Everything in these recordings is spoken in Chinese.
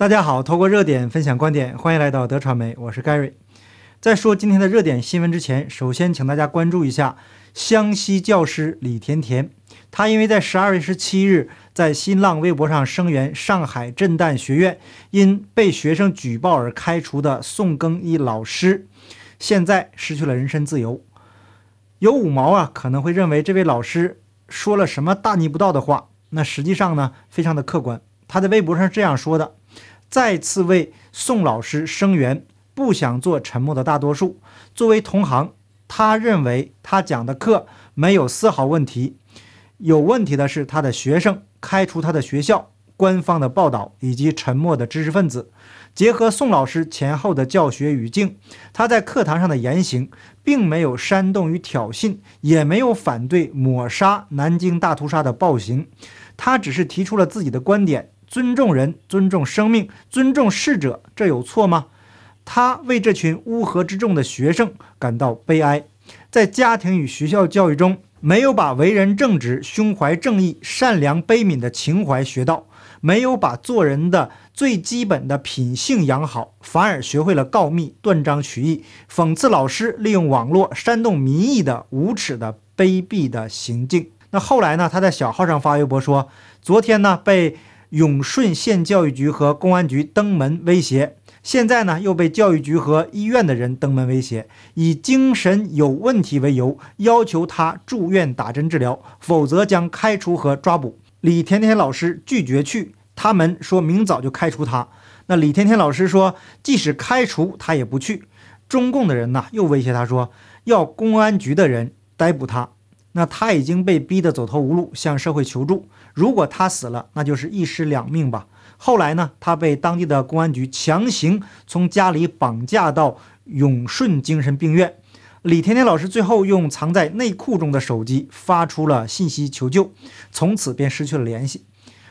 大家好，透过热点分享观点，欢迎来到德传媒，我是 Gary。在说今天的热点新闻之前，首先请大家关注一下湘西教师李甜甜。她因为在十二月十七日在新浪微博上声援上海震旦学院因被学生举报而开除的宋更一老师，现在失去了人身自由。有五毛啊，可能会认为这位老师说了什么大逆不道的话，那实际上呢，非常的客观。他在微博上这样说的。再次为宋老师声援，不想做沉默的大多数。作为同行，他认为他讲的课没有丝毫问题，有问题的是他的学生开除他的学校、官方的报道以及沉默的知识分子。结合宋老师前后的教学语境，他在课堂上的言行并没有煽动与挑衅，也没有反对抹杀南京大屠杀的暴行，他只是提出了自己的观点。尊重人，尊重生命，尊重逝者，这有错吗？他为这群乌合之众的学生感到悲哀，在家庭与学校教育中，没有把为人正直、胸怀正义、善良悲悯的情怀学到，没有把做人的最基本的品性养好，反而学会了告密、断章取义、讽刺老师、利用网络煽动民意的无耻的卑鄙的行径。那后来呢？他在小号上发微博说：“昨天呢，被。”永顺县教育局和公安局登门威胁，现在呢又被教育局和医院的人登门威胁，以精神有问题为由，要求他住院打针治疗，否则将开除和抓捕。李甜甜老师拒绝去，他们说明早就开除他。那李甜甜老师说，即使开除他也不去。中共的人呢又威胁他说，要公安局的人逮捕他。那他已经被逼得走投无路，向社会求助。如果他死了，那就是一尸两命吧。后来呢，他被当地的公安局强行从家里绑架到永顺精神病院。李甜甜老师最后用藏在内裤中的手机发出了信息求救，从此便失去了联系。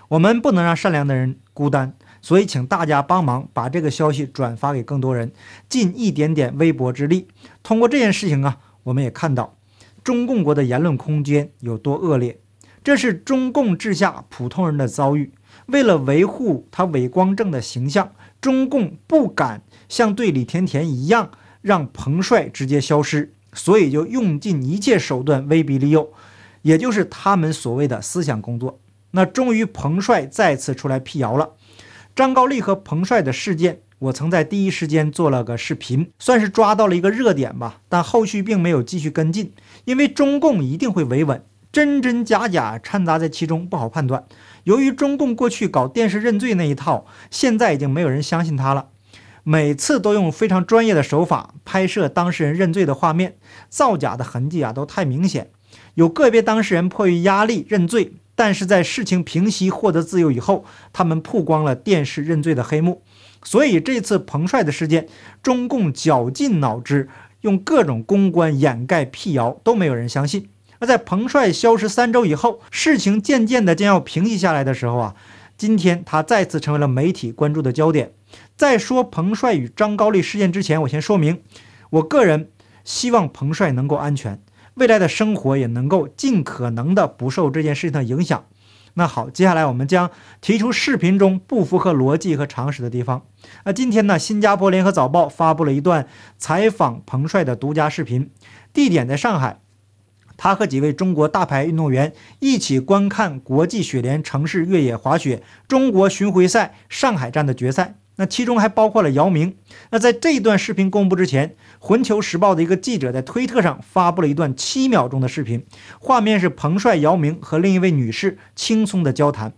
我们不能让善良的人孤单，所以请大家帮忙把这个消息转发给更多人，尽一点点微薄之力。通过这件事情啊，我们也看到。中共国的言论空间有多恶劣？这是中共治下普通人的遭遇。为了维护他伟光正的形象，中共不敢像对李甜甜一样让彭帅直接消失，所以就用尽一切手段威逼利诱，也就是他们所谓的思想工作。那终于彭帅再次出来辟谣了，张高丽和彭帅的事件。我曾在第一时间做了个视频，算是抓到了一个热点吧，但后续并没有继续跟进，因为中共一定会维稳，真真假假掺杂在其中，不好判断。由于中共过去搞电视认罪那一套，现在已经没有人相信他了，每次都用非常专业的手法拍摄当事人认罪的画面，造假的痕迹啊都太明显。有个别当事人迫于压力认罪，但是在事情平息、获得自由以后，他们曝光了电视认罪的黑幕。所以这次彭帅的事件，中共绞尽脑汁，用各种公关掩盖辟谣，都没有人相信。而在彭帅消失三周以后，事情渐渐的将要平息下来的时候啊，今天他再次成为了媒体关注的焦点。在说彭帅与张高丽事件之前，我先说明，我个人希望彭帅能够安全，未来的生活也能够尽可能的不受这件事情的影响。那好，接下来我们将提出视频中不符合逻辑和常识的地方。那今天呢，新加坡联合早报发布了一段采访彭帅的独家视频，地点在上海，他和几位中国大牌运动员一起观看国际雪联城市越野滑雪中国巡回赛上海站的决赛。那其中还包括了姚明。那在这一段视频公布之前，《环球时报》的一个记者在推特上发布了一段七秒钟的视频，画面是彭帅、姚明和另一位女士轻松的交谈。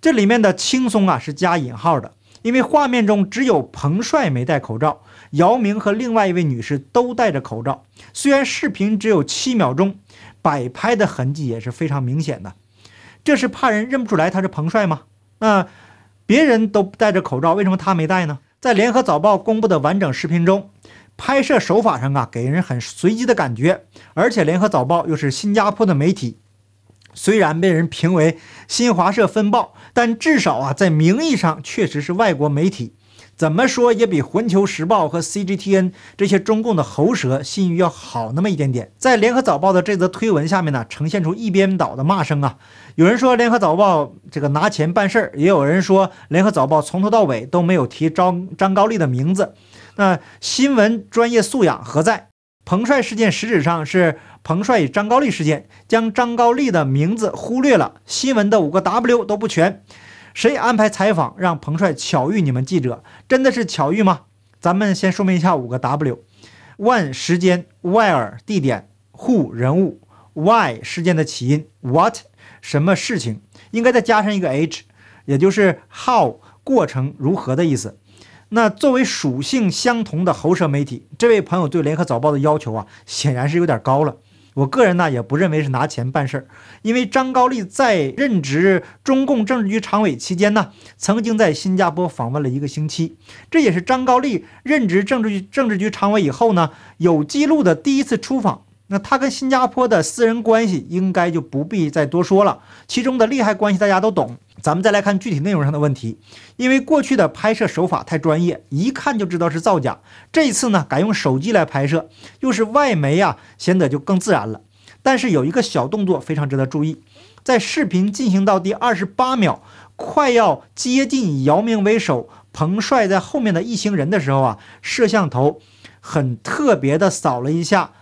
这里面的“轻松”啊是加引号的，因为画面中只有彭帅没戴口罩，姚明和另外一位女士都戴着口罩。虽然视频只有七秒钟，摆拍的痕迹也是非常明显的。这是怕人认不出来他是彭帅吗？那？别人都戴着口罩，为什么他没戴呢？在联合早报公布的完整视频中，拍摄手法上啊，给人很随机的感觉。而且联合早报又是新加坡的媒体，虽然被人评为新华社分报，但至少啊，在名义上确实是外国媒体。怎么说也比《环球时报》和 CGTN 这些中共的喉舌信誉要好那么一点点。在《联合早报》的这则推文下面呢，呈现出一边倒的骂声啊！有人说《联合早报》这个拿钱办事儿，也有人说《联合早报》从头到尾都没有提张张高丽的名字。那新闻专业素养何在？彭帅事件实质上是彭帅与张高丽事件，将张高丽的名字忽略了，新闻的五个 W 都不全。谁安排采访让彭帅巧遇你们记者？真的是巧遇吗？咱们先说明一下五个 W：When 时间，Where 地点，Who 人物，Why 事件的起因，What 什么事情？应该再加上一个 H，也就是 How 过程如何的意思。那作为属性相同的喉舌媒体，这位朋友对联合早报的要求啊，显然是有点高了。我个人呢也不认为是拿钱办事儿，因为张高丽在任职中共政治局常委期间呢，曾经在新加坡访问了一个星期，这也是张高丽任职政治局政治局常委以后呢有记录的第一次出访。那他跟新加坡的私人关系应该就不必再多说了，其中的利害关系大家都懂。咱们再来看具体内容上的问题，因为过去的拍摄手法太专业，一看就知道是造假。这一次呢，改用手机来拍摄，又是外媒啊，显得就更自然了。但是有一个小动作非常值得注意，在视频进行到第二十八秒，快要接近以姚明为首，彭帅在后面的一行人的时候啊，摄像头很特别的扫了一下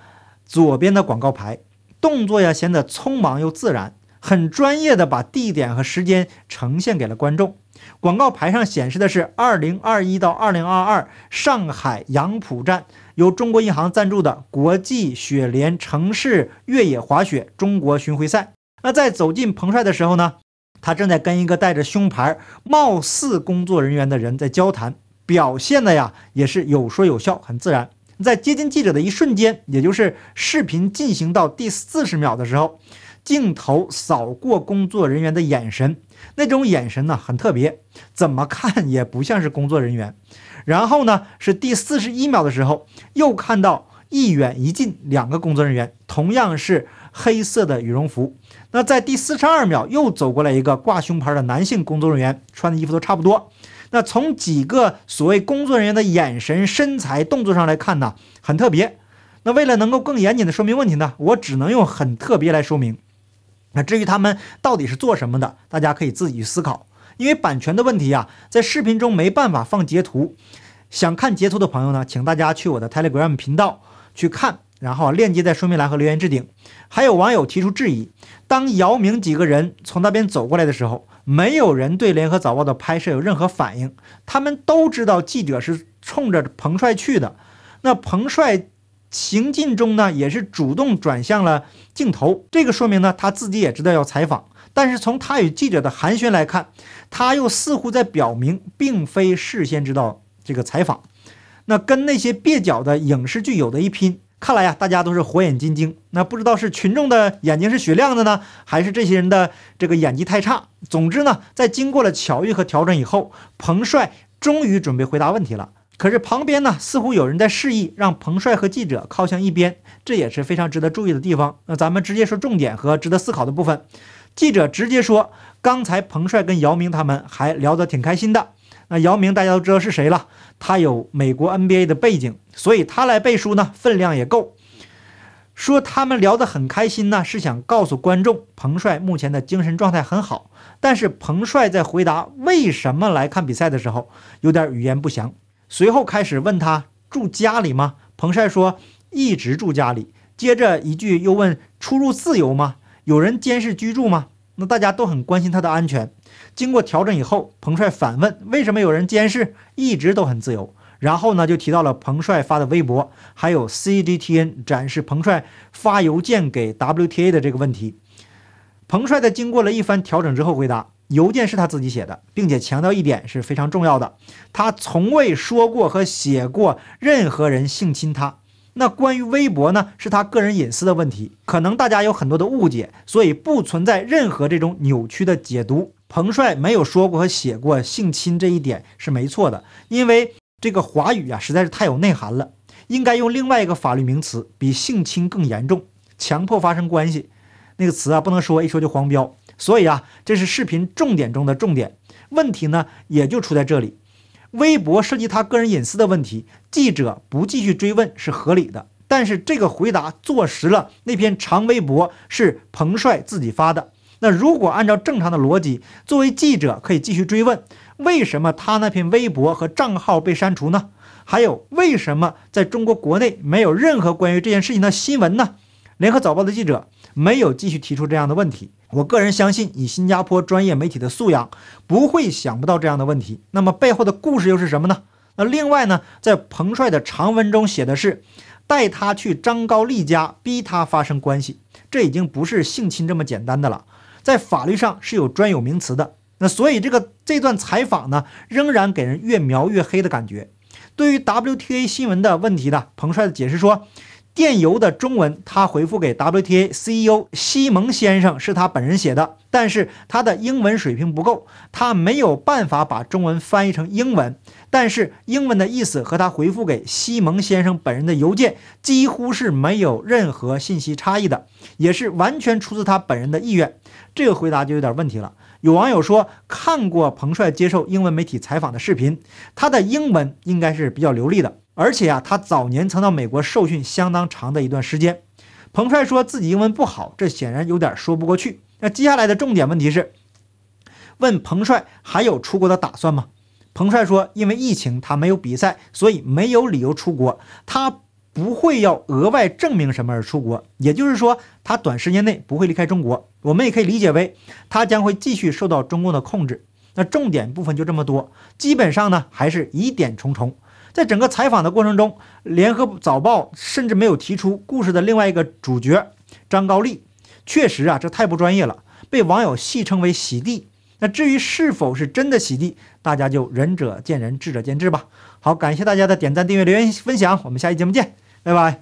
左边的广告牌，动作呀显得匆忙又自然。很专业的把地点和时间呈现给了观众。广告牌上显示的是二零二一到二零二二上海杨浦站，由中国银行赞助的国际雪联城市越野滑雪中国巡回赛。那在走进彭帅的时候呢，他正在跟一个带着胸牌、貌似工作人员的人在交谈，表现的呀也是有说有笑，很自然。在接近记者的一瞬间，也就是视频进行到第四十秒的时候。镜头扫过工作人员的眼神，那种眼神呢很特别，怎么看也不像是工作人员。然后呢，是第四十一秒的时候，又看到一远一近两个工作人员，同样是黑色的羽绒服。那在第四十二秒，又走过来一个挂胸牌的男性工作人员，穿的衣服都差不多。那从几个所谓工作人员的眼神、身材、动作上来看呢，很特别。那为了能够更严谨的说明问题呢，我只能用很特别来说明。那至于他们到底是做什么的，大家可以自己思考。因为版权的问题啊，在视频中没办法放截图。想看截图的朋友呢，请大家去我的 Telegram 频道去看，然后链接在说明栏和留言置顶。还有网友提出质疑：当姚明几个人从那边走过来的时候，没有人对联合早报的拍摄有任何反应。他们都知道记者是冲着彭帅去的。那彭帅。行进中呢，也是主动转向了镜头，这个说明呢，他自己也知道要采访。但是从他与记者的寒暄来看，他又似乎在表明，并非事先知道这个采访。那跟那些蹩脚的影视剧有的一拼。看来呀，大家都是火眼金睛。那不知道是群众的眼睛是雪亮的呢，还是这些人的这个演技太差？总之呢，在经过了巧遇和调整以后，彭帅终于准备回答问题了。可是旁边呢，似乎有人在示意让彭帅和记者靠向一边，这也是非常值得注意的地方。那咱们直接说重点和值得思考的部分。记者直接说，刚才彭帅跟姚明他们还聊得挺开心的。那姚明大家都知道是谁了，他有美国 NBA 的背景，所以他来背书呢，分量也够。说他们聊得很开心呢，是想告诉观众，彭帅目前的精神状态很好。但是彭帅在回答为什么来看比赛的时候，有点语言不详。随后开始问他住家里吗？彭帅说一直住家里。接着一句又问出入自由吗？有人监视居住吗？那大家都很关心他的安全。经过调整以后，彭帅反问为什么有人监视？一直都很自由。然后呢，就提到了彭帅发的微博，还有 CGTN 展示彭帅发邮件给 WTA 的这个问题。彭帅在经过了一番调整之后回答。邮件是他自己写的，并且强调一点是非常重要的，他从未说过和写过任何人性侵他。那关于微博呢，是他个人隐私的问题，可能大家有很多的误解，所以不存在任何这种扭曲的解读。彭帅没有说过和写过性侵这一点是没错的，因为这个华语啊实在是太有内涵了，应该用另外一个法律名词，比性侵更严重，强迫发生关系。那个词啊，不能说一说就黄标。所以啊，这是视频重点中的重点。问题呢，也就出在这里。微博涉及他个人隐私的问题，记者不继续追问是合理的。但是这个回答坐实了那篇长微博是彭帅自己发的。那如果按照正常的逻辑，作为记者可以继续追问，为什么他那篇微博和账号被删除呢？还有为什么在中国国内没有任何关于这件事情的新闻呢？联合早报的记者没有继续提出这样的问题。我个人相信，以新加坡专业媒体的素养，不会想不到这样的问题。那么背后的故事又是什么呢？那另外呢，在彭帅的长文中写的是，带他去张高丽家，逼他发生关系，这已经不是性侵这么简单的了，在法律上是有专有名词的。那所以这个这段采访呢，仍然给人越描越黑的感觉。对于 WTA 新闻的问题呢，彭帅的解释说。电邮的中文，他回复给 WTA CEO 西蒙先生是他本人写的，但是他的英文水平不够，他没有办法把中文翻译成英文。但是英文的意思和他回复给西蒙先生本人的邮件几乎是没有任何信息差异的，也是完全出自他本人的意愿。这个回答就有点问题了。有网友说看过彭帅接受英文媒体采访的视频，他的英文应该是比较流利的。而且啊，他早年曾到美国受训相当长的一段时间。彭帅说自己英文不好，这显然有点说不过去。那接下来的重点问题是，问彭帅还有出国的打算吗？彭帅说，因为疫情他没有比赛，所以没有理由出国。他不会要额外证明什么而出国，也就是说，他短时间内不会离开中国。我们也可以理解为，他将会继续受到中共的控制。那重点部分就这么多，基本上呢还是疑点重重。在整个采访的过程中，联合早报甚至没有提出故事的另外一个主角张高丽。确实啊，这太不专业了，被网友戏称为“洗地”。那至于是否是真的洗地，大家就仁者见仁，智者见智吧。好，感谢大家的点赞、订阅、留言、分享，我们下期节目见，拜拜。